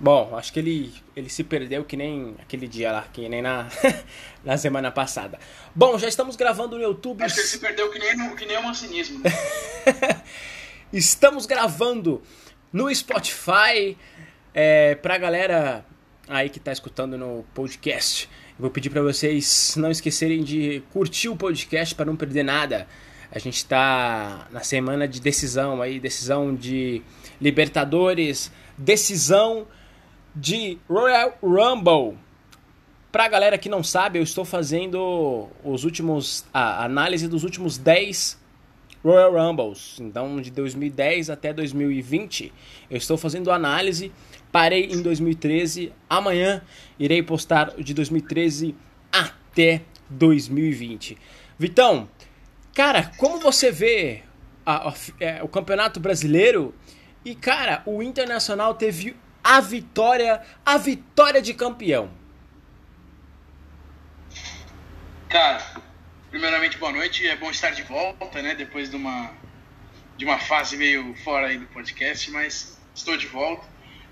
Bom, acho que ele, ele se perdeu que nem aquele dia lá, que nem na, na semana passada. Bom, já estamos gravando no YouTube. Acho que ele se perdeu que nem, que nem o mancinismo. Né? estamos gravando no Spotify. É, pra galera aí que tá escutando no podcast, eu vou pedir para vocês não esquecerem de curtir o podcast para não perder nada. A gente tá na semana de decisão aí, decisão de Libertadores, decisão de Royal Rumble. Pra galera que não sabe, eu estou fazendo os últimos a análise dos últimos 10 Royal Rumbles. Então, de 2010 até 2020, eu estou fazendo análise. Parei em 2013. Amanhã irei postar de 2013 até 2020. Vitão, cara, como você vê a, a, é, o Campeonato Brasileiro? E, cara, o Internacional teve a vitória, a vitória de campeão. Cara, primeiramente boa noite, é bom estar de volta, né? Depois de uma de uma fase meio fora aí do podcast, mas estou de volta.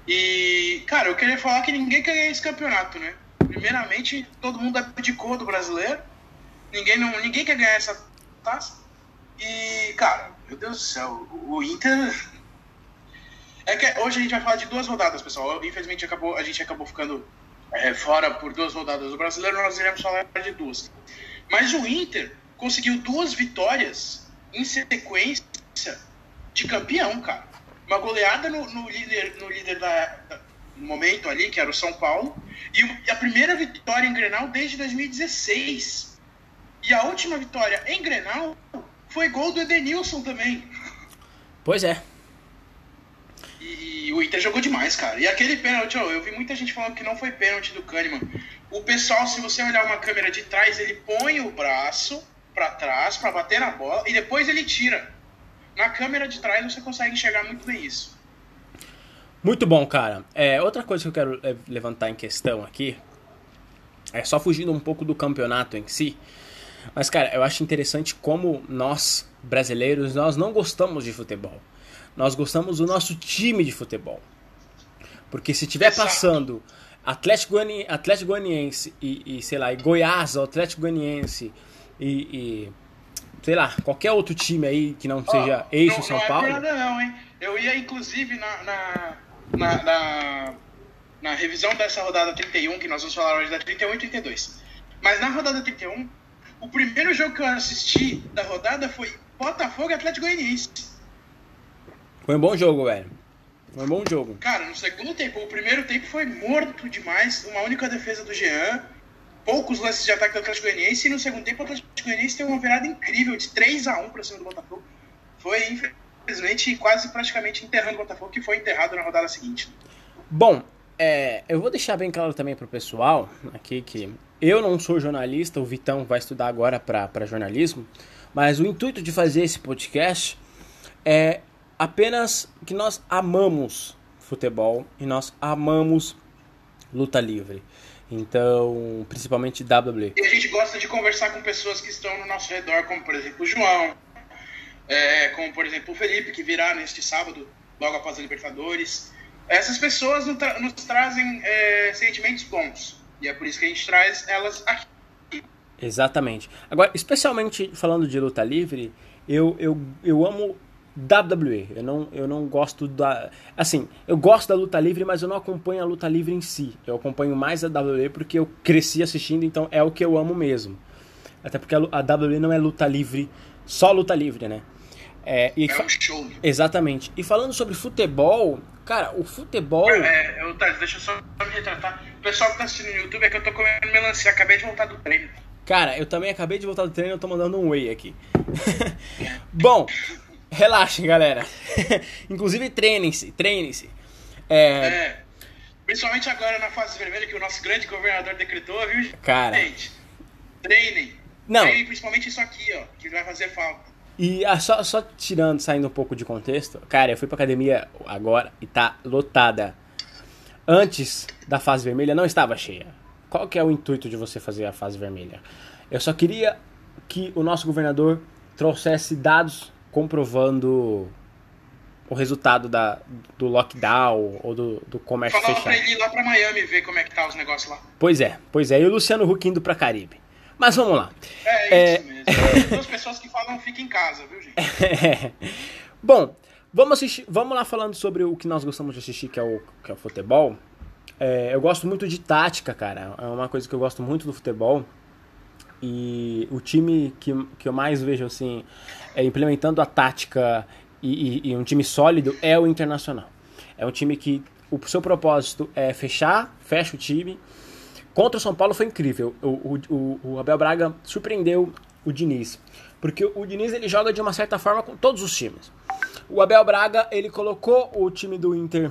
E, cara, eu queria falar que ninguém quer ganhar esse campeonato, né? Primeiramente, todo mundo abdicou do brasileiro. Ninguém não, ninguém quer ganhar essa taça. E, cara, meu Deus do céu, o Inter é que hoje a gente vai falar de duas rodadas, pessoal. Infelizmente acabou, a gente acabou ficando é, fora por duas rodadas do brasileiro, nós iremos falar de duas. Mas o Inter conseguiu duas vitórias em sequência de campeão, cara. Uma goleada no, no líder, no líder da, da, no momento ali, que era o São Paulo, e a primeira vitória em Grenal desde 2016. E a última vitória em Grenal foi gol do Edenilson também. Pois é. E, o Inter jogou demais, cara. E aquele pênalti, ó, eu vi muita gente falando que não foi pênalti do Kahneman. O pessoal, se você olhar uma câmera de trás, ele põe o braço para trás para bater na bola e depois ele tira. Na câmera de trás você consegue enxergar muito bem isso. Muito bom, cara. É, outra coisa que eu quero é, levantar em questão aqui é só fugindo um pouco do campeonato em si. Mas, cara, eu acho interessante como nós, brasileiros, nós não gostamos de futebol. Nós gostamos do nosso time de futebol. Porque se tiver passando Atlético, Goiani, Atlético Goianiense e, e, sei lá, e Goiás, Atlético Goianiense e, e, sei lá, qualquer outro time aí que não seja oh, eixo não, São não Paulo. Não é nada não, hein? Eu ia inclusive na, na, na, na, na revisão dessa rodada 31, que nós vamos falar hoje da 31 e 32. Mas na rodada 31, o primeiro jogo que eu assisti da rodada foi Botafogo e Atlético Goianiense. Foi um bom jogo, velho. Foi um bom jogo. Cara, no segundo tempo, o primeiro tempo foi morto demais. Uma única defesa do Jean. Poucos lances de ataque do Atlético Goianiense. E no segundo tempo, o Atlético Goianiense teve uma virada incrível de 3 a 1 para cima do Botafogo. Foi, infelizmente, quase praticamente enterrando o Botafogo, que foi enterrado na rodada seguinte. Bom, é, eu vou deixar bem claro também pro pessoal aqui que eu não sou jornalista, o Vitão vai estudar agora para jornalismo, mas o intuito de fazer esse podcast é apenas que nós amamos futebol e nós amamos luta livre. Então, principalmente WWE. E a gente gosta de conversar com pessoas que estão no nosso redor, como por exemplo o João, é, como por exemplo o Felipe, que virá neste sábado, logo após a Libertadores. Essas pessoas nos, tra nos trazem é, sentimentos bons. E é por isso que a gente traz elas aqui. Exatamente. Agora, especialmente falando de luta livre, eu, eu, eu amo WWE. Eu não, eu não gosto da. Assim, eu gosto da luta livre, mas eu não acompanho a luta livre em si. Eu acompanho mais a WWE porque eu cresci assistindo, então é o que eu amo mesmo. Até porque a, a WWE não é luta livre, só luta livre, né? É, e é um show. Exatamente. E falando sobre futebol, cara, o futebol. É, eu, tá, deixa eu só me retratar. O pessoal que tá assistindo no YouTube é que eu tô comendo melancia, acabei de voltar do treino. Cara, eu também acabei de voltar do treino, eu tô mandando um whey aqui. Bom, Relaxem, galera. Inclusive, treinem-se, treinem-se. É... é... Principalmente agora na fase vermelha que o nosso grande governador decretou, viu, Cara. gente? Treinem. Não. Treinem principalmente isso aqui, ó, que vai fazer falta. E ah, só, só tirando, saindo um pouco de contexto, cara, eu fui pra academia agora e tá lotada. Antes da fase vermelha não estava cheia. Qual que é o intuito de você fazer a fase vermelha? Eu só queria que o nosso governador trouxesse dados comprovando o resultado da, do lockdown ou do, do comércio Falava fechado. pra ele ir lá pra Miami ver como é que tá os negócios lá. Pois é, pois é. E o Luciano Huck indo pra Caribe. Mas vamos lá. É, É. isso mesmo. Duas pessoas que falam fica em casa, viu, gente? Bom, vamos assistir. Vamos lá falando sobre o que nós gostamos de assistir, que é o, que é o futebol. É, eu gosto muito de tática, cara. É uma coisa que eu gosto muito do futebol. E o time que, que eu mais vejo assim, é, implementando a tática e, e- e um time sólido é o Internacional. É um time que o seu propósito é fechar, fecha o time. Contra o São Paulo foi incrível. O, o, o- Abel Braga surpreendeu o Diniz. Porque o Diniz ele joga de uma certa forma com todos os times. O Abel Braga ele colocou o time do Inter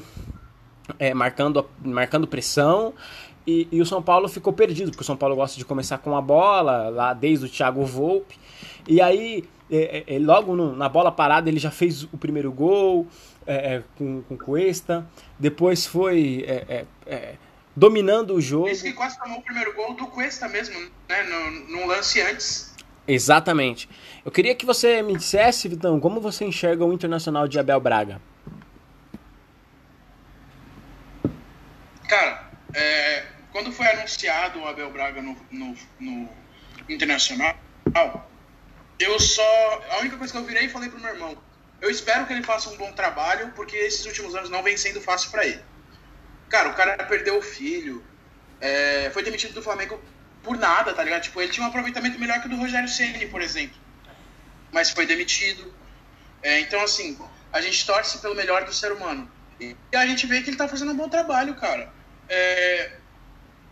é, marcando, marcando pressão e, e o São Paulo ficou perdido, porque o São Paulo gosta de começar com a bola, lá desde o Thiago Volpe. E aí, é, é, logo no- na bola parada, ele já fez o primeiro gol é, é, com, com Cuesta. Depois foi é, é, é, dominando o jogo. Esse que quase tomou o primeiro gol do Cuesta mesmo, né? Num lance antes. Exatamente. Eu queria que você me dissesse, Vitão, como você enxerga o Internacional de Abel Braga? Cara, é, quando foi anunciado o Abel Braga no, no, no Internacional, eu só. A única coisa que eu virei e falei pro meu irmão: eu espero que ele faça um bom trabalho, porque esses últimos anos não vem sendo fácil para ele. Cara, o cara perdeu o filho, é, foi demitido do Flamengo por nada, tá ligado? Tipo, ele tinha um aproveitamento melhor que o do Rogério Ceni, por exemplo. Mas foi demitido. É, então, assim, a gente torce pelo melhor do ser humano. E a gente vê que ele tá fazendo um bom trabalho, cara. É,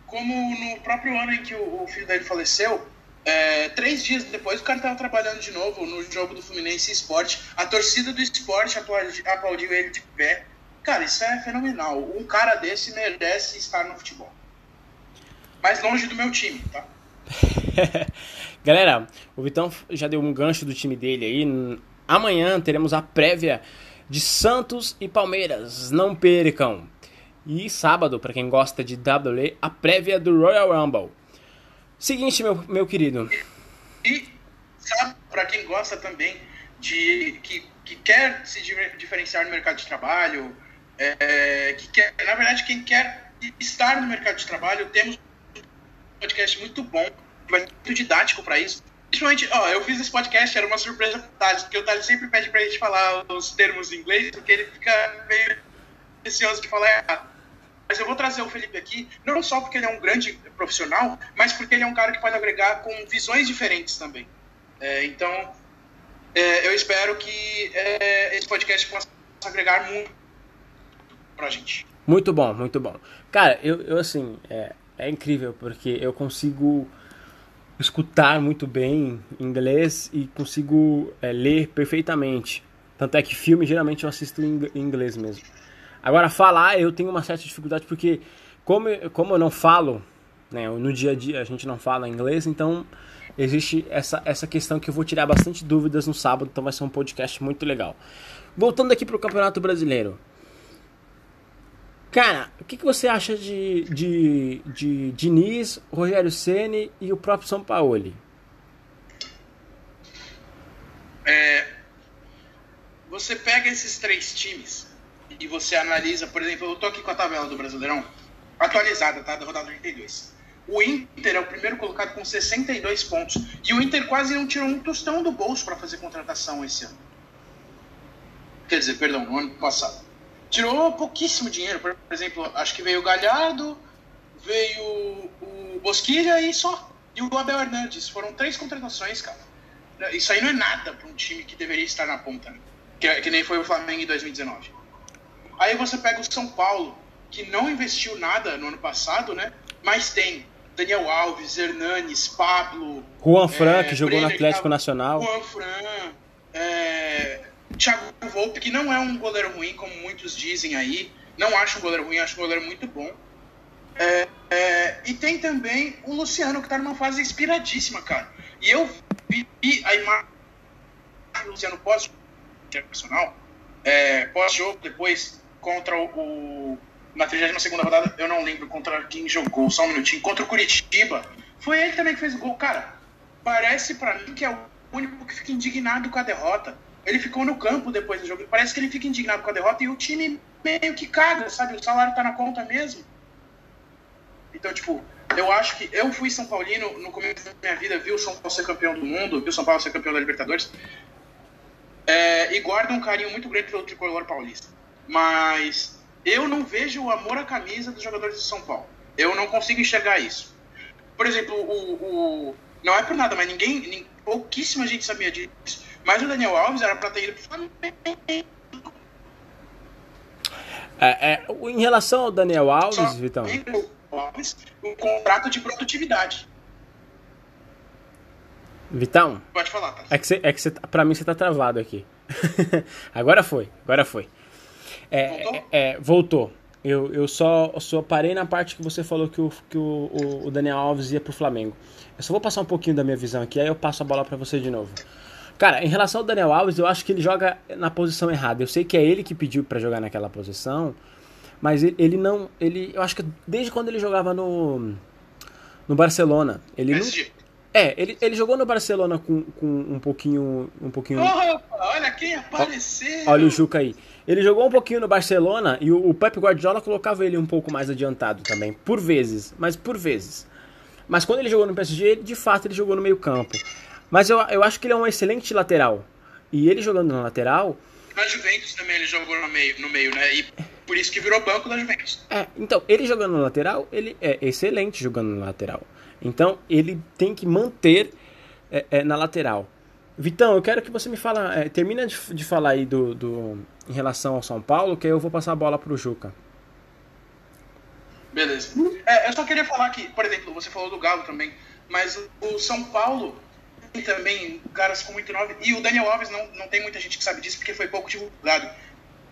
como no próprio ano em que o, o filho dele faleceu, é, três dias depois o cara tava trabalhando de novo no jogo do Fluminense Esporte. A torcida do esporte aplaudi- aplaudiu ele de pé. Cara, isso é fenomenal. Um cara desse merece estar no futebol. Mais longe do meu time, tá? Galera, o Vitão já deu um gancho do time dele aí. Amanhã teremos a prévia de Santos e Palmeiras. Não percam. E sábado, para quem gosta de WWE, a prévia do Royal Rumble. Seguinte, meu, meu querido. E sabe, para quem gosta também de que, que quer se di- diferenciar no mercado de trabalho, é, que quer, na verdade, quem quer estar no mercado de trabalho, temos um podcast muito bom, muito didático para isso. Principalmente, ó, eu fiz esse podcast, era uma surpresa pro Thales, porque o Thales sempre pede pra gente falar os termos em inglês, porque ele fica meio receoso de falar errado. Mas eu vou trazer o Felipe aqui, não só porque ele é um grande profissional, mas porque ele é um cara que pode agregar com visões diferentes também. É, então, é, eu espero que é, esse podcast possa agregar muito pra gente. Muito bom, muito bom. Cara, eu, eu assim, é, é incrível porque eu consigo escutar muito bem inglês e consigo é, ler perfeitamente. Tanto é que filme geralmente eu assisto em ing- em inglês mesmo. Agora, falar eu tenho uma certa dificuldade porque, como, como eu não falo, né, no dia a dia a gente não fala inglês, então existe essa, essa questão que eu vou tirar bastante dúvidas no sábado, então vai ser um podcast muito legal. Voltando aqui pro Campeonato Brasileiro. Cara, o que, que você acha de, de, de Diniz, Rogério Ceni e o próprio São Paulo? É, você pega esses três times e você analisa, por exemplo, eu tô aqui com a tabela do Brasileirão, atualizada, tá? Da rodada 32. O Inter é o primeiro colocado com 62 pontos. E o Inter quase não tirou um tostão do bolso para fazer contratação esse ano. Quer dizer, perdão, no ano passado. Tirou pouquíssimo dinheiro. Por exemplo, acho que veio o Galhardo, veio o Bosquilha e só. E o Abel Hernandes. Foram três contratações, cara. Isso aí não é nada para um time que deveria estar na ponta, né? que, que nem foi o Flamengo em 2019. Aí você pega o São Paulo, que não investiu nada no ano passado, né? Mas tem Daniel Alves, Hernanes, Pablo. Juan Fran, é, que jogou no Brenner, Atlético que tá- Nacional. Juan Fran, é, Thiago Volpe, que não é um goleiro ruim, como muitos dizem aí. Não acho um goleiro ruim, acho um goleiro muito bom. É, é, e tem também o Luciano, que tá numa fase inspiradíssima, cara. E eu vi a imagem do Luciano pós internacional, é, pós-jogo, depois contra o, na 32 rodada, eu não lembro contra quem jogou, só um minutinho, contra o Curitiba. Foi ele também que fez o gol. Cara, parece pra mim que é o único que fica indignado com a derrota. ele ficou no campo depois do jogo. Parece que ele fica indignado com a derrota e o time meio que caga, sabe? O salário tá na conta mesmo. Então, tipo, eu acho que eu fui São Paulino no começo da minha vida, vi o São Paulo ser campeão do mundo, vi o São Paulo ser campeão da Libertadores. É, e guardo um carinho muito grande pelo tricolor paulista. Mas eu não vejo o amor à camisa dos jogadores de São Paulo. Eu não consigo enxergar isso. Por exemplo, o, o não é por nada, mas ninguém, pouquíssima gente sabia disso. Mas o Daniel Alves era para ter ido Flamengo. É, é, em relação ao Daniel Alves, Só Vitão. Alves, um contrato de produtividade. Vitão. Pode falar, tá? É que, você, é que você, pra mim você tá travado aqui. agora foi, agora foi. É, voltou? É, é, voltou. Eu, eu só, só parei na parte que você falou que, o, que o, o Daniel Alves ia pro Flamengo. Eu só vou passar um pouquinho da minha visão aqui, aí eu passo a bola para você de novo. Cara, em relação ao Daniel Alves, eu acho que ele joga na posição errada. Eu sei que é ele que pediu para jogar naquela posição, mas ele, ele, não. Ele, eu acho que desde quando ele jogava no. No Barcelona. Ele não, é, ele, ele jogou no Barcelona com, com um pouquinho. Um pouquinho. Opa, olha quem apareceu! Olha o Juca aí. Ele jogou um pouquinho no Barcelona e o, o Pep Guardiola colocava ele um pouco mais adiantado também. Por vezes, mas por vezes. Mas quando ele jogou no PSG, de fato ele jogou no meio campo. Mas eu, eu acho que ele é um excelente lateral. E ele jogando na lateral. Na Juventus também ele jogou no meio, no meio, né? E por isso que virou banco da Juventus. É, então, ele jogando na lateral, ele é excelente jogando na lateral. Então, ele tem que manter é, é, na lateral. Vitão, eu quero que você me fala, é, termina de, de falar aí do, do, em relação ao São Paulo, que aí eu vou passar a bola pro Juca. Beleza. É, eu só queria falar que, por exemplo, você falou do Galo também, mas o São Paulo tem também caras com muito nove, e o Daniel Alves não, não tem muita gente que sabe disso porque foi pouco divulgado.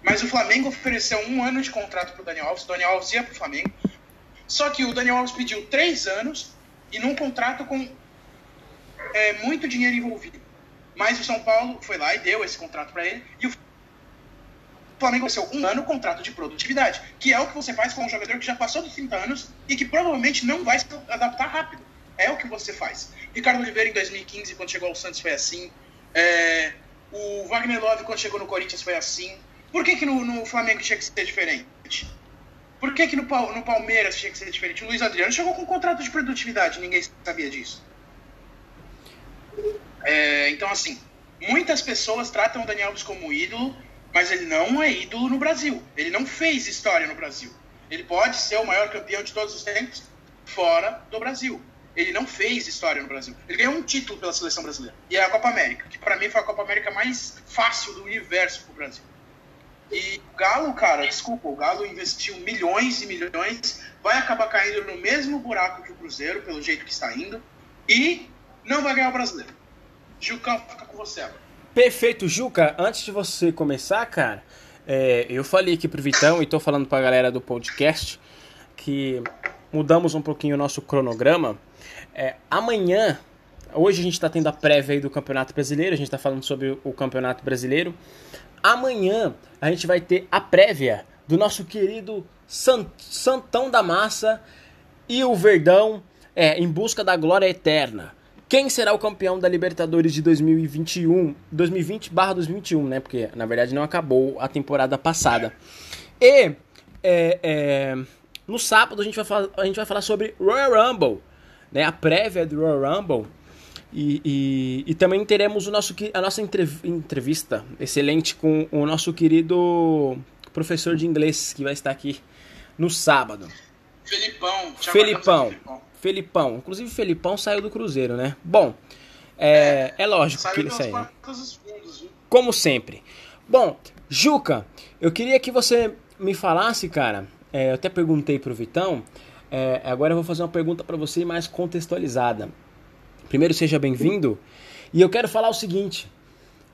Mas o Flamengo ofereceu um ano de contrato pro Daniel Alves, o Daniel Alves ia pro Flamengo, só que o Daniel Alves pediu três anos e num contrato com é, muito dinheiro envolvido. Mas o São Paulo foi lá e deu esse contrato para ele, e o Flamengo ofereceu um ano contrato de produtividade, que é o que você faz com um jogador que já passou dos 30 anos e que provavelmente não vai se adaptar rápido. É o que você faz. Ricardo Oliveira em 2015, quando chegou ao Santos, foi assim. É, o Wagner Love, quando chegou no Corinthians, foi assim. Por que, que no, no Flamengo tinha que ser diferente? Por que, que no, no, Palmeiras tinha que ser diferente? O Luiz Adriano chegou com um contrato de produtividade, ninguém sabia disso. É, então, assim, muitas pessoas tratam o Daniel Alves como ídolo, mas ele não é ídolo no Brasil. Ele não fez história no Brasil. Ele pode ser o maior campeão de todos os tempos fora do Brasil ele não fez história no Brasil. Ele ganhou um título pela seleção brasileira. E é a Copa América, que para mim foi a Copa América mais fácil do universo pro Brasil. E o Galo, cara, desculpa, o Galo investiu milhões e milhões, vai acabar caindo no mesmo buraco que o Cruzeiro, pelo jeito que está indo, e não vai ganhar o brasileiro. Jucão, fica com você agora. Perfeito, Juca. Antes de você começar, cara, é, eu falei aqui pro Vitão e tô falando pra galera do podcast que mudamos um pouquinho o nosso cronograma. É, amanhã, hoje a gente está tendo a prévia do Campeonato Brasileiro, a gente está falando sobre o Campeonato Brasileiro. Amanhã a gente vai ter a prévia do nosso querido Santão da Massa e o Verdão é, em busca da glória eterna. Quem será o campeão da Libertadores de 2021, 2020/2021, né? Porque na verdade não acabou a temporada passada. E é, é, no sábado a gente vai a gente vai falar sobre Royal Rumble né, a prévia do Royal Rumble. E, e, e, também teremos o nosso, a nossa entrevista excelente com o nosso querido professor de inglês que vai estar aqui no sábado. Felipão. Felipão. Felipão. Felipão. Inclusive, Felipão saiu do Cruzeiro, né? Bom, é, é, é lógico que ele saiu. Como sempre. Bom, Juca, eu queria que você me falasse, cara. É, eu até perguntei pro Vitão é, agora eu vou fazer uma pergunta para você mais contextualizada. Primeiro, seja bem-vindo. E eu quero falar o seguinte: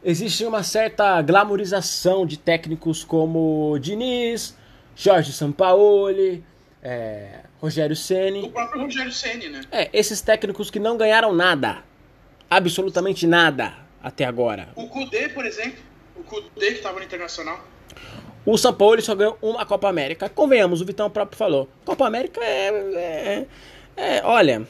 existe uma certa glamorização de técnicos como Diniz, Jorge Sampaoli, é, Rogério Ceni. O próprio Rogério Ceni, né? É, esses técnicos que não ganharam nada, absolutamente nada até agora. O Kudê, por exemplo, o Kudê que estava no Internacional. O São Paulo só ganhou uma Copa América. Convenhamos, o Vitão próprio falou. Copa América é. é, é olha.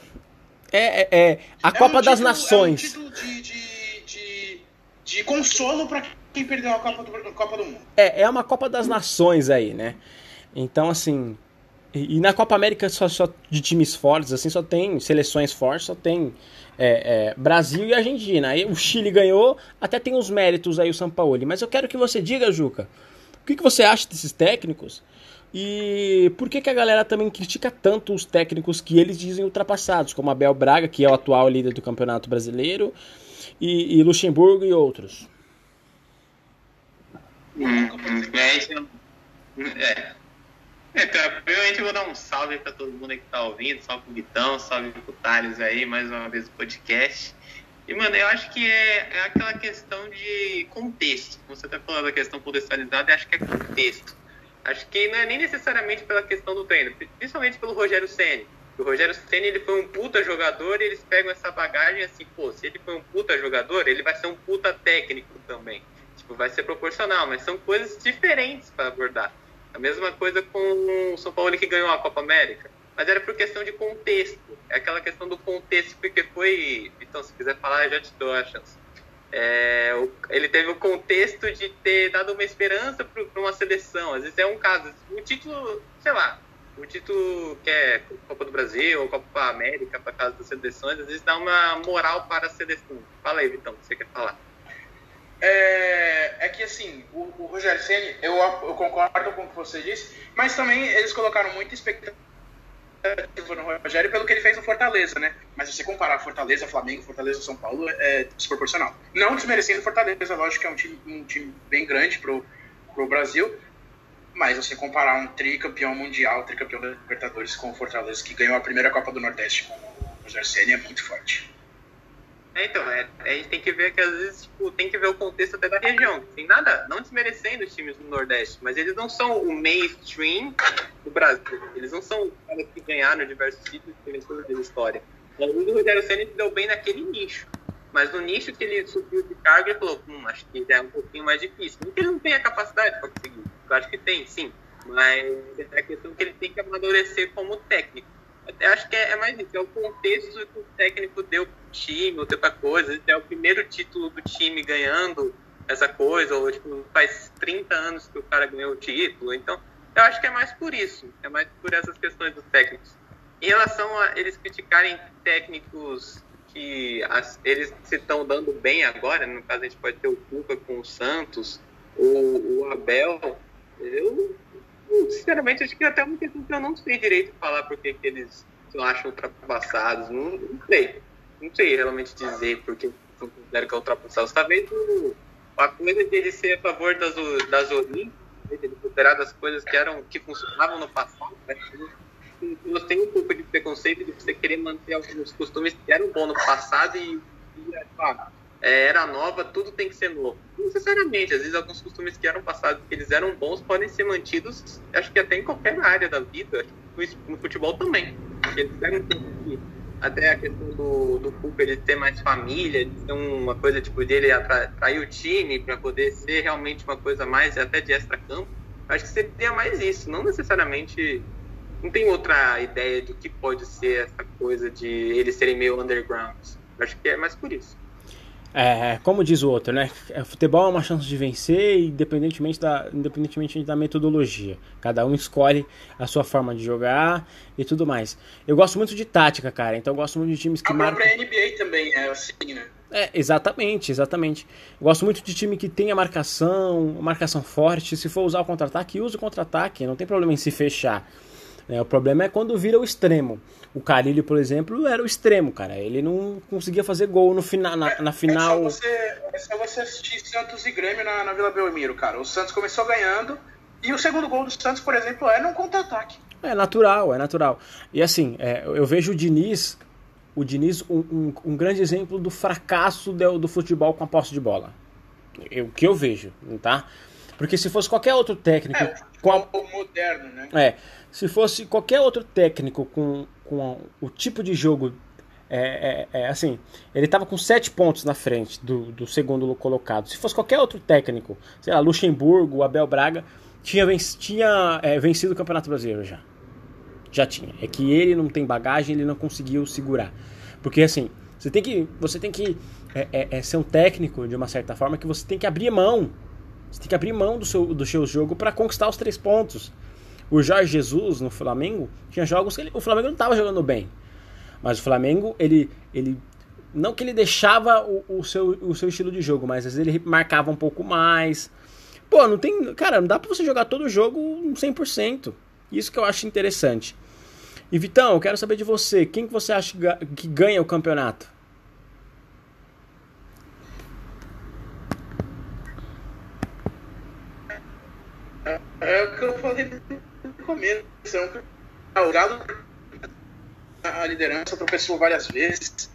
É, é, é a é Copa um das título, Nações. É um título de, de, de, de consolo para quem perdeu a Copa do, Copa do Mundo. É, é uma Copa das Nações aí, né? Então, assim. E, e na Copa América só, só, de times fortes, assim, só tem seleções fortes, só tem é, é, Brasil e Argentina. Aí o Chile ganhou, até tem os méritos aí o São Paulo. Mas eu quero que você diga, Juca, o que, que você acha desses técnicos? E por que, que a galera também critica tanto os técnicos que eles dizem ultrapassados, como Abel Braga, que é o atual líder do Campeonato Brasileiro, e, e Luxemburgo e outros? Hum, é, é, primeiramente eu vou dar um salve para todo mundo que tá ouvindo, salve pro Guitão, salve pro Thales aí, mais uma vez o podcast. E, mano, eu acho que é, é aquela questão de contexto. Você tá falando da questão contextualizada, eu acho que é contexto. Acho que não é nem necessariamente pela questão do treino, principalmente pelo Rogério Ceni. O Rogério Ceni ele foi um puta jogador e eles pegam essa bagagem assim, pô, se ele foi um puta jogador, ele vai ser um puta técnico também. Tipo, vai ser proporcional, mas são coisas diferentes para abordar. A mesma coisa com o São Paulo que ganhou a Copa América. Mas era por questão de contexto. É aquela questão do contexto, porque foi. Então, se quiser falar, já te dou a chance. É, ele teve o contexto de ter dado uma esperança para uma seleção. Às vezes é um caso. O título, sei lá, o título que é Copa do Brasil ou Copa América, para casa das seleções, às vezes dá uma moral para a seleção. Fala aí, Vitão, você quer falar? É, é que assim, o, o Rogério Ceni, eu, eu concordo com o que você disse, mas também eles colocaram muita expectativa no Rogério pelo que ele fez no Fortaleza, né? Mas se você comparar Fortaleza, Flamengo, Fortaleza São Paulo, é desproporcional. Não desmerecendo Fortaleza, lógico que é um time, um time bem grande pro, pro Brasil, mas você comparar um tricampeão mundial, tricampeão da Libertadores com o Fortaleza, que ganhou a primeira Copa do Nordeste com o Rogério Ceni, é muito forte. É, então, é, a gente tem que ver que às vezes tipo, tem que ver o contexto até da região. Tem nada, não desmerecendo os times do Nordeste, mas eles não são o mainstream do Brasil. Eles não são os caras que ganharam diversos títulos e da história. O Rogério Senna deu bem naquele nicho. Mas no nicho que ele subiu de carga, ele falou: hum, acho que é um pouquinho mais difícil. Não que ele não tenha capacidade para conseguir. Eu acho que tem, sim. Mas é a questão que ele tem que amadurecer como técnico eu acho que é, é, mais isso, é o contexto que o técnico deu pro time, ou outra coisa. É o primeiro título do time ganhando essa coisa, ou tipo, faz 30 anos que o cara ganhou o título. Então, eu acho que é mais por isso, é mais por essas questões dos técnicos. Em relação a eles criticarem técnicos que as, eles se estão dando bem agora, no caso a gente pode ter o Cuca com o Santos, o, o Abel, eu sinceramente, acho que até uma questão que eu não sei direito falar porque que eles acham ultrapassados. Não, não sei. Não sei realmente dizer porque eu considero que é ultrapassados. Talvez a coisa de ele ser a favor das, das Olimpíadas, ele considerar das coisas que, eram, que funcionavam no passado, né? tenho um pouco de preconceito de você querer manter alguns costumes que eram bons no passado e, e ah, é, era nova, tudo tem que ser novo. Não necessariamente, às vezes alguns costumes que eram passados, que eles eram bons, podem ser mantidos, acho que até em qualquer área da vida, no futebol também. Eles ter até a questão do, do Cuca, ele ter mais família, de ter uma coisa tipo dele atrair o time para poder ser realmente uma coisa mais até de extra-campo. Acho que seria mais isso, não necessariamente. Não tem outra ideia do que pode ser essa coisa de eles serem meio underground. Acho que é mais por isso. É, como diz o outro, né? É, futebol é uma chance de vencer, independentemente da, independentemente da metodologia. Cada um escolhe a sua forma de jogar e tudo mais. Eu gosto muito de tática, cara. Então eu gosto muito de times que a marcam. Própria NBA também é assim, né? É, exatamente, exatamente. Eu gosto muito de time que tenha marcação, marcação forte. Se for usar o contra-ataque, use o contra-ataque. Não tem problema em se fechar. É, o problema é quando vira o extremo. O Carilho, por exemplo, era o extremo, cara. Ele não conseguia fazer gol no fina, na, na final. É só, você, é só você assistir Santos e Grêmio na, na Vila Belmiro, cara. O Santos começou ganhando e o segundo gol do Santos, por exemplo, é num contra-ataque. É natural, é natural. E assim, é, eu vejo o Diniz, o Diniz um, um, um, grande exemplo do fracasso do, do futebol com a posse de bola. O que eu vejo, tá? Porque se fosse qualquer outro técnico. É, com a... moderno, né? É. Se fosse qualquer outro técnico com, com o tipo de jogo. É, é, é assim, ele estava com sete pontos na frente do, do segundo colocado. Se fosse qualquer outro técnico, sei lá, Luxemburgo, Abel Braga, tinha, venc, tinha é, vencido o Campeonato Brasileiro já. Já tinha. É que ele não tem bagagem, ele não conseguiu segurar. Porque assim, você tem que, você tem que é, é, é, ser um técnico, de uma certa forma, que você tem que abrir mão. Você tem que abrir mão do seu, do seu jogo para conquistar os três pontos. O Jorge Jesus no Flamengo tinha jogos que ele, o Flamengo não estava jogando bem. Mas o Flamengo, ele, ele não que ele deixava o, o, seu, o seu estilo de jogo, mas às vezes ele marcava um pouco mais. Pô, não tem. Cara, não dá pra você jogar todo o jogo 100%. Isso que eu acho interessante. E Vitão, eu quero saber de você. Quem que você acha que ganha o campeonato? É o que eu falei no começo. É o Galo a liderança tropeçou várias vezes.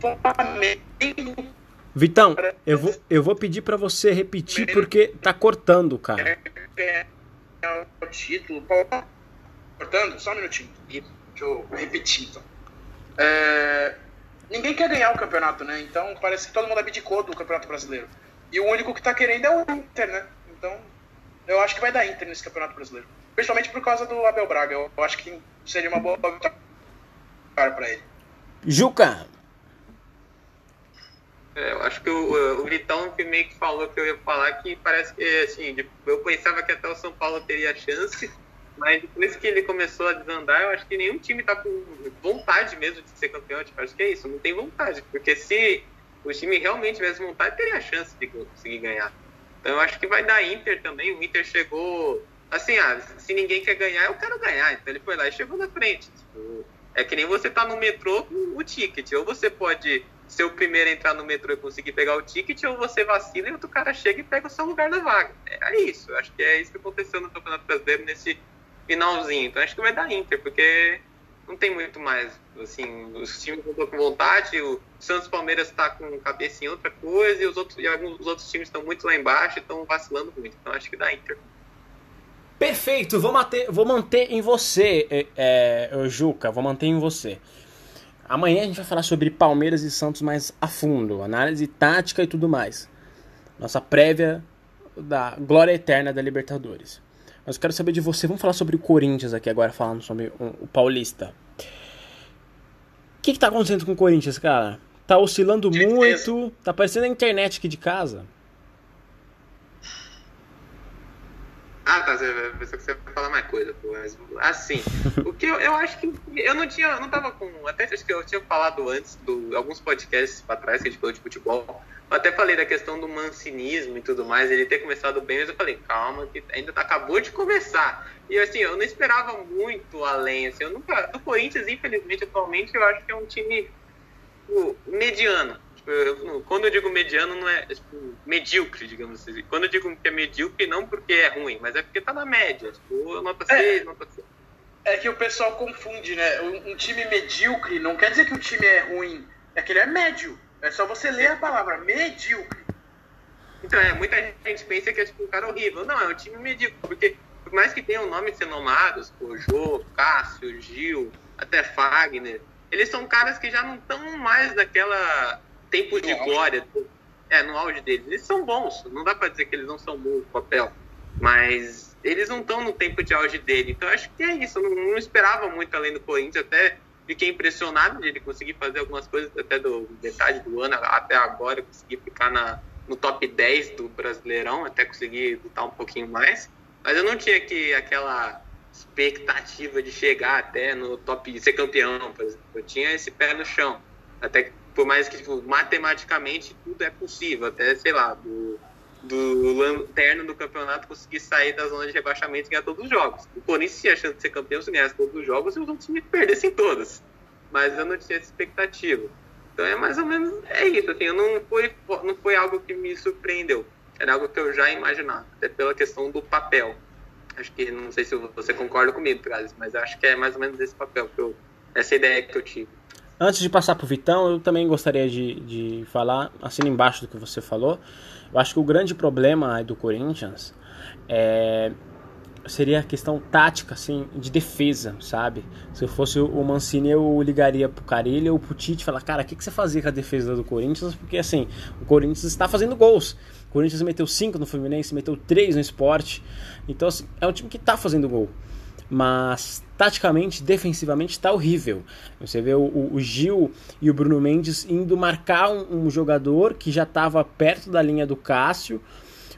Flamengo. Vitão, eu vou, eu vou pedir para você repetir porque tá cortando, cara. É, é o título. Cortando? Só um minutinho. Deixa eu repetir, então. É, ninguém quer ganhar o campeonato, né? Então parece que todo mundo abdicou do campeonato brasileiro. E o único que tá querendo é o Inter, né? Então eu acho que vai dar Inter nesse campeonato brasileiro. Principalmente por causa do Abel Braga. Eu, eu acho que seria uma boa vitória para ele. Juca! É, eu acho que o, o Vitão meio que falou que eu ia falar que parece que, assim, eu pensava que até o São Paulo teria chance, mas depois que ele começou a desandar, eu acho que nenhum time tá com vontade mesmo de ser campeão. Tipo, acho que é isso, não tem vontade, porque se o time realmente tivesse vontade, teria chance de conseguir ganhar. Eu acho que vai dar Inter também. O Inter chegou assim, ah, se ninguém quer ganhar, eu quero ganhar. Então ele foi lá e chegou na frente. Tipo, é que nem você tá no metrô com o ticket. Ou você pode ser o primeiro a entrar no metrô e conseguir pegar o ticket, ou você vacila e outro cara chega e pega o seu lugar na vaga. É isso. Eu acho que é isso que aconteceu no Campeonato Brasileiro nesse finalzinho. Então acho que vai dar Inter, porque não tem muito mais. Assim, os times não estão com vontade, o Santos Palmeiras está com cabeça em outra coisa, e os outros, e alguns os outros times estão muito lá embaixo e estão vacilando muito. Então acho que dá Inter. Perfeito, vou manter, vou manter em você, é, é, Juca, vou manter em você. Amanhã a gente vai falar sobre Palmeiras e Santos mais a fundo, análise tática e tudo mais. Nossa prévia da glória eterna da Libertadores. Mas eu quero saber de você, vamos falar sobre o Corinthians aqui agora, falando sobre o, o Paulista. O que, que tá acontecendo com o Corinthians, cara? Tá oscilando muito, tá parecendo a internet aqui de casa. Ah, tá. Você pensou que você ia falar mais coisa, pô. Mas, assim, o que eu, eu acho que. Eu não tinha. Eu não tava com. Até acho que eu tinha falado antes, do alguns podcasts pra trás que a gente falou de futebol. Eu até falei da questão do mancinismo e tudo mais, ele ter começado bem, mas eu falei, calma, que ainda tá, acabou de começar. E assim, eu não esperava muito além. Assim, eu nunca. O Corinthians, infelizmente, atualmente, eu acho que é um time mediano quando eu digo mediano, não é, é tipo, medíocre, digamos assim. Quando eu digo que é medíocre, não porque é ruim, mas é porque tá na média. Tipo, nota 6, é, nota 6. É que o pessoal confunde, né? Um, um, time medíocre não quer dizer que o time é ruim, é que ele é médio. É só você ler a palavra medíocre. Então, é, muita gente pensa que é tipo um cara horrível. Não, é um time medíocre, porque por mais que tenham nomes renomados, pô, Jô, Cássio, Gil, até Fagner, eles são caras que já não estão mais naquela tempo de glória, é, no auge deles. Eles são bons, não dá para dizer que eles não são bons no papel, mas eles não estão no tempo de auge dele. Então acho que é isso. Eu não, não, esperava muito além do Corinthians, até fiquei impressionado de ele conseguir fazer algumas coisas até do metade do ano até agora, conseguir ficar na, no top 10 do Brasileirão, até conseguir lutar um pouquinho mais. Mas eu não tinha que aquela expectativa de chegar até no top, ser campeão, por exemplo. Eu tinha esse pé no chão. Até que por mais que tipo, matematicamente tudo é possível, até, sei lá, do, do lanterna do campeonato conseguir sair da zona de rebaixamento e ganhar todos os jogos. O Corinthians tinha chance de ser campeão se ganhasse todos os jogos e os outros times perdessem todos. Mas eu não tinha essa expectativa. Então é mais ou menos é isso. Assim, eu não foi, não foi algo que me surpreendeu. Era algo que eu já imaginava, até pela questão do papel. Acho que não sei se você concorda comigo, Travis, mas acho que é mais ou menos esse papel que eu, essa ideia que eu tive. Antes de passar para o Vitão, eu também gostaria de, de falar, assim embaixo do que você falou. Eu acho que o grande problema do Corinthians é, seria a questão tática, assim, de defesa, sabe? Se eu fosse o Mancini, eu ligaria pro Carilho ou pro Tite e falar, cara, o que, que você fazia com a defesa do Corinthians? Porque, assim, o Corinthians está fazendo gols. O Corinthians meteu 5 no Fluminense, meteu 3 no esporte. Então, assim, é um time que está fazendo gol. Mas taticamente, defensivamente, está horrível. Você vê o, o, Gil e o Bruno Mendes indo marcar um, um jogador que já estava perto da linha do Cássio,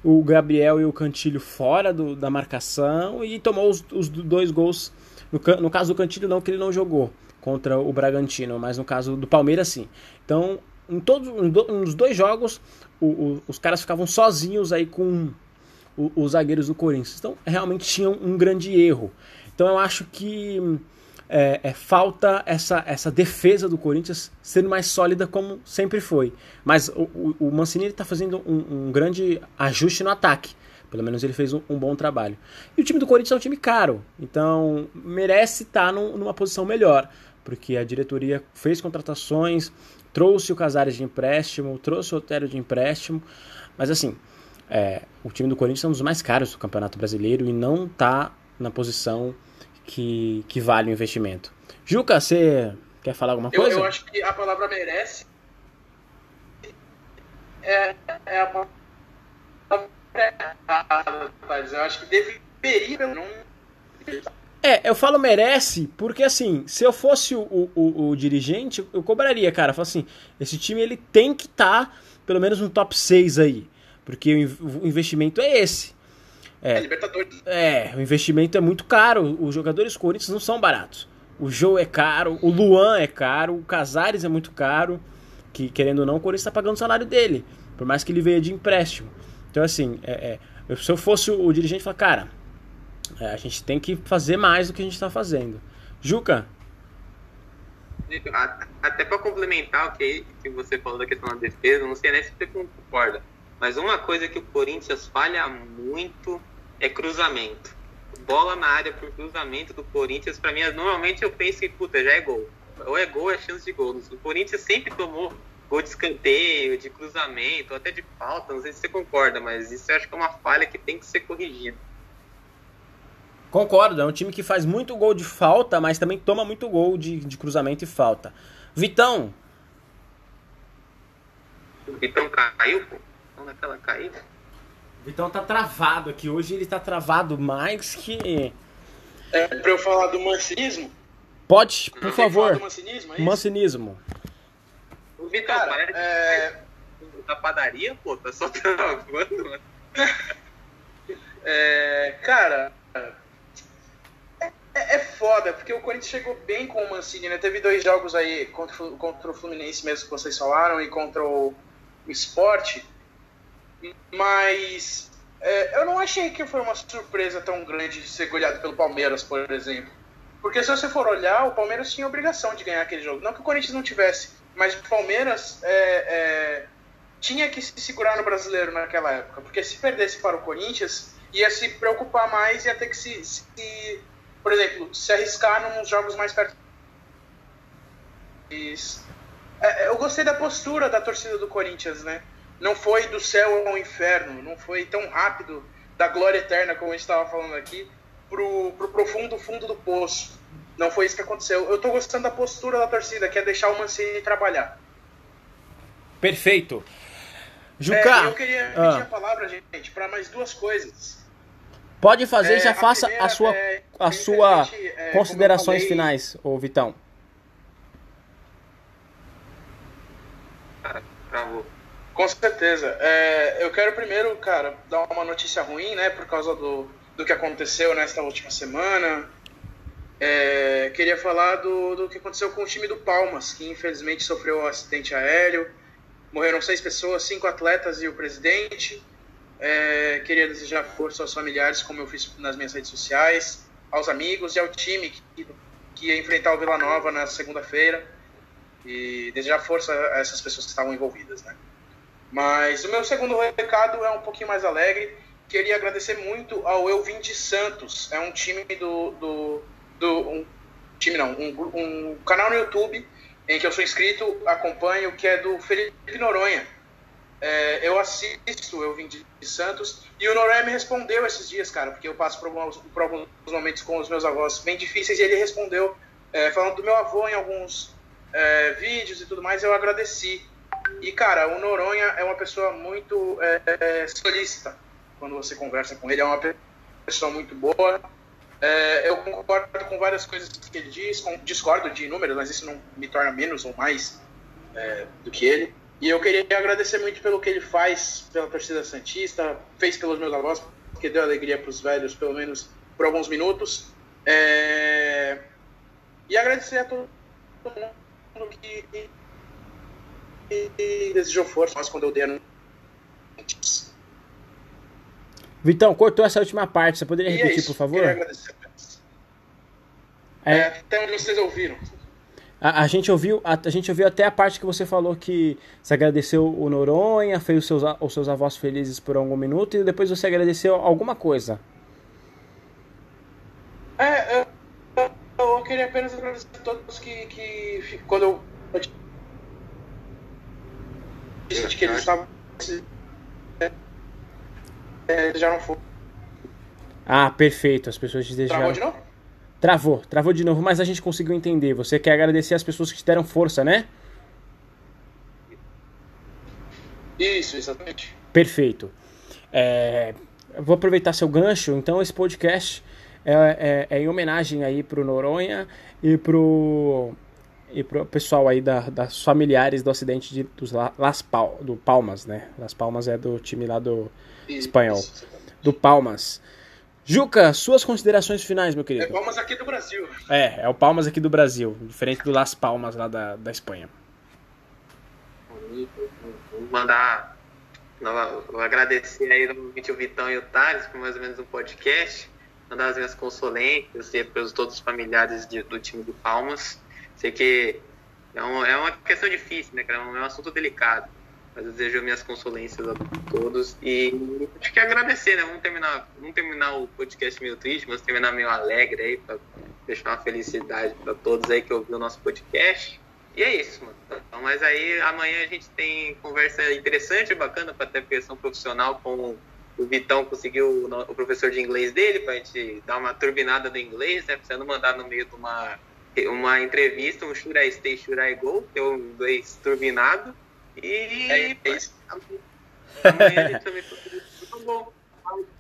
o Gabriel e o Cantilho fora do, da marcação e tomou os, os dois gols. No, no, caso do Cantilho, não, que ele não jogou contra o Bragantino, mas no caso do Palmeiras, sim. Então, em todos nos dois jogos, o, o, os caras ficavam sozinhos aí com os zagueiros do Corinthians. Então, realmente tinham um grande erro. Então eu acho que é, é, falta essa, essa defesa do Corinthians sendo mais sólida como sempre foi. Mas o, o Mancini está fazendo um, um, grande ajuste no ataque. Pelo menos ele fez um, um, bom trabalho. E o time do Corinthians é um time caro, então merece estar tá num, numa posição melhor, porque a diretoria fez contratações, trouxe o Casares de empréstimo, trouxe o Otério de empréstimo, mas assim, é, o time do Corinthians é um dos mais caros do Campeonato Brasileiro e não está na posição que, que vale o investimento. Juca, você quer falar alguma coisa? Eu, eu acho que a palavra merece é, é a palavra. Eu acho que deveria não. É, eu falo merece, porque assim, se eu fosse o, o, o dirigente, eu cobraria, cara. Eu falo assim, esse time ele tem que estar tá, pelo menos no top 6 aí. Porque o investimento é esse. É, é Libertadores. É, o investimento é muito caro. Os jogadores Corinthians não são baratos. O Joe é caro, o Luan é caro, o Casares é muito caro. Que, querendo ou não, o Corinthians está pagando o salário dele. Por mais que ele veio de empréstimo. Então, assim, é, é, se eu fosse o dirigente, eu falar, cara, é, a gente tem que fazer mais do que a gente está fazendo. Juca? Até para complementar o que, que você falou da questão da defesa, não sei nem se você concorda. Mas uma coisa que o Corinthians falha muito é cruzamento. Bola na área por cruzamento do Corinthians, para mim, normalmente eu penso que, puta, já é gol. Ou é gol, é chance de gol. O Corinthians sempre tomou gol de escanteio, de cruzamento, até de falta, não sei se você concorda, mas isso eu acho que é uma falha que tem que ser corrigida. Concordo, é um time que faz muito gol de falta, mas também toma muito gol de, de cruzamento e falta. Vitão. O Vitão caiu, pô? naquela caída. Vitão tá travado aqui. Hoje ele tá travado mais que. É pra eu falar do mancinismo? Pode, por favor. Do mancinismo, é mancinismo. O Cara, parece é... da padaria, pô, tá só travando, mano. é, cara, é, é, foda, porque o Corinthians chegou bem com o Mancini, né? Teve dois jogos aí contra, contra o Fluminense mesmo que vocês falaram e contra o, o Sport mas é, eu não achei que foi uma surpresa tão grande de ser goleado pelo Palmeiras, por exemplo. Porque se você for olhar, o Palmeiras tinha obrigação de ganhar aquele jogo. Não que o Corinthians não tivesse, mas o Palmeiras é, é, tinha que se segurar no brasileiro naquela época. Porque se perdesse para o Corinthians, ia se preocupar mais, ia ter que se, se por exemplo, se arriscar nos jogos mais perto. É, eu gostei da postura da torcida do Corinthians, né? Não foi do céu ao inferno, não foi tão rápido da glória eterna, como a gente estava falando aqui, pro, pro profundo fundo do poço. Não foi isso que aconteceu. Eu estou gostando da postura da torcida, que é deixar o Mancini trabalhar. Perfeito. Juca, é, eu queria pedir ah. a palavra, gente, para mais duas coisas. Pode fazer, é, já faça a, primeira, a sua, é, a sua é, considerações falei, finais, ô Vitão. Travou. Com certeza. É, eu quero primeiro, cara, dar uma notícia ruim, né, por causa do, do que aconteceu nesta última semana. É, queria falar do, do que aconteceu com o time do Palmas, que infelizmente sofreu um acidente aéreo. Morreram seis pessoas, cinco atletas e o presidente. É, queria desejar força aos familiares, como eu fiz nas minhas redes sociais, aos amigos e ao time que, que ia enfrentar o Vila Nova na segunda-feira. E desejar força a essas pessoas que estavam envolvidas, né? Mas o meu segundo recado é um pouquinho mais alegre. Queria agradecer muito ao Eu Vim de Santos. É um time do. do, do um time não, um, um canal no YouTube em que eu sou inscrito, acompanho, que é do Felipe Noronha. É, eu assisto, eu vim de Santos, e o Noronha me respondeu esses dias, cara, porque eu passo por alguns, por alguns momentos com os meus avós bem difíceis, e ele respondeu, é, falando do meu avô em alguns é, vídeos e tudo mais, eu agradeci. E, cara, o Noronha é uma pessoa muito é, é, solícita quando você conversa com ele. É uma pessoa muito boa. É, eu concordo com várias coisas que ele diz, discordo de números, mas isso não me torna menos ou mais é, do que ele. E eu queria agradecer muito pelo que ele faz pela torcida Santista, fez pelos meus avós, porque deu alegria para os velhos, pelo menos por alguns minutos. É... E agradecer a todo mundo que, que desejou força quando eu dei a Vitão, cortou essa última parte, você poderia é repetir, é por favor? É... Até onde vocês ouviram. A, a, gente ouviu, a, a, gente ouviu até a parte que você falou que você agradeceu o Noronha, fez os seus, os seus avós felizes por algum minuto e depois você agradeceu alguma coisa. É, eu, eu queria apenas agradecer a todos que, que quando eu, disse que eles estavam é, já não foram. Ah, perfeito. As pessoas te deixaram. Travou de novo? Travou, travou de novo, mas a gente conseguiu entender. Você quer agradecer as pessoas que te deram força, né? Isso, exatamente. Perfeito. É, vou aproveitar seu gancho. Então, esse podcast é, é, é em homenagem aí pro Noronha e pro e pro pessoal aí da, das familiares do acidente de, dos Las Pal, do Palmas, né? Las Palmas é do time lá do espanhol, do Palmas. Juca, suas considerações finais, meu querido. É Palmas aqui do Brasil. É, é o Palmas aqui do Brasil, diferente do Las Palmas lá da, da Espanha. Vou mandar, vou agradecer aí novamente o Vitão e o Thales por mais ou menos um podcast, mandar as minhas consolências para todos os familiares de, do time do Palmas. Sei que é, um, é uma questão difícil, né, cara? É um assunto delicado. Mas eu desejo minhas consolências a todos e acho que agradecer, né? Vamos terminar, vamos terminar o podcast meio triste, vamos terminar meio alegre aí, para deixar uma felicidade para todos aí que ouviram o nosso podcast. E é isso, mano. Então, mas aí amanhã a gente tem conversa interessante, bacana, para ter questão profissional com o Vitão conseguiu o professor de inglês dele, para a gente dar uma turbinada do inglês, né? Precisando mandar no meio de uma, uma entrevista, um Should I Stay, Should I Go, que é um inglês turbinado. E é, é isso. Amanhã a gente também muito bom.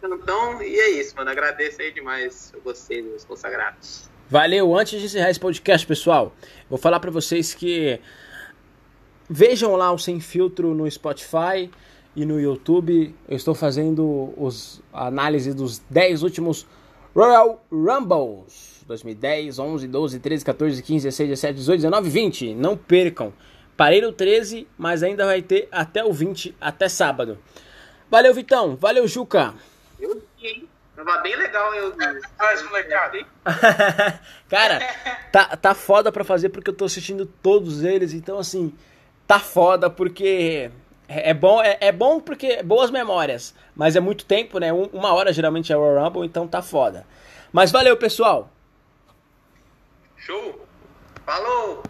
Então, e é isso, mano. Agradeço aí demais vocês, os consagrados. Valeu. Antes de encerrar esse podcast, pessoal, vou falar para vocês que vejam lá o Sem Filtro no Spotify e no YouTube. Eu estou fazendo os, a análise dos 10 últimos Royal Rumbles 2010, 11, 12, 13, 14, 15, 16, 17, 18, 19, 20. Não percam. Parei no 13, mas ainda vai ter até o 20, até sábado. Valeu, Vitão. Valeu, Juca. Eu vi, Tava bem legal, eu Faz, molecada. Cara, tá, tá foda pra fazer porque eu tô assistindo todos eles, então assim, tá foda porque é, é bom, é, é bom porque boas memórias, mas é muito tempo, né? Um, uma hora geralmente é o Rumble, então tá foda. Mas valeu, pessoal. Show. Falou.